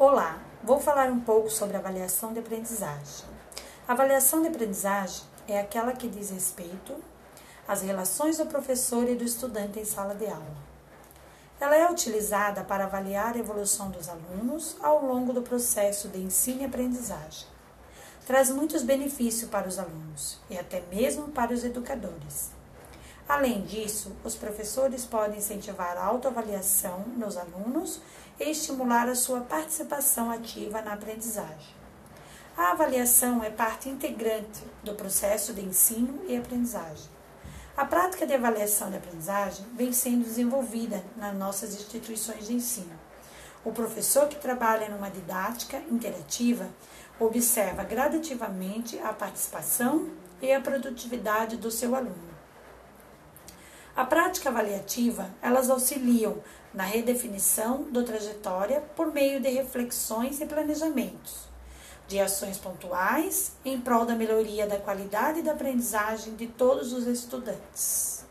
Olá, vou falar um pouco sobre avaliação de aprendizagem. A avaliação de aprendizagem é aquela que diz respeito às relações do professor e do estudante em sala de aula. Ela é utilizada para avaliar a evolução dos alunos ao longo do processo de ensino e aprendizagem. Traz muitos benefícios para os alunos e até mesmo para os educadores. Além disso, os professores podem incentivar a autoavaliação nos alunos e estimular a sua participação ativa na aprendizagem. A avaliação é parte integrante do processo de ensino e aprendizagem. A prática de avaliação de aprendizagem vem sendo desenvolvida nas nossas instituições de ensino. O professor que trabalha numa didática interativa observa gradativamente a participação e a produtividade do seu aluno. A prática avaliativa, elas auxiliam na redefinição da trajetória por meio de reflexões e planejamentos, de ações pontuais em prol da melhoria da qualidade da aprendizagem de todos os estudantes.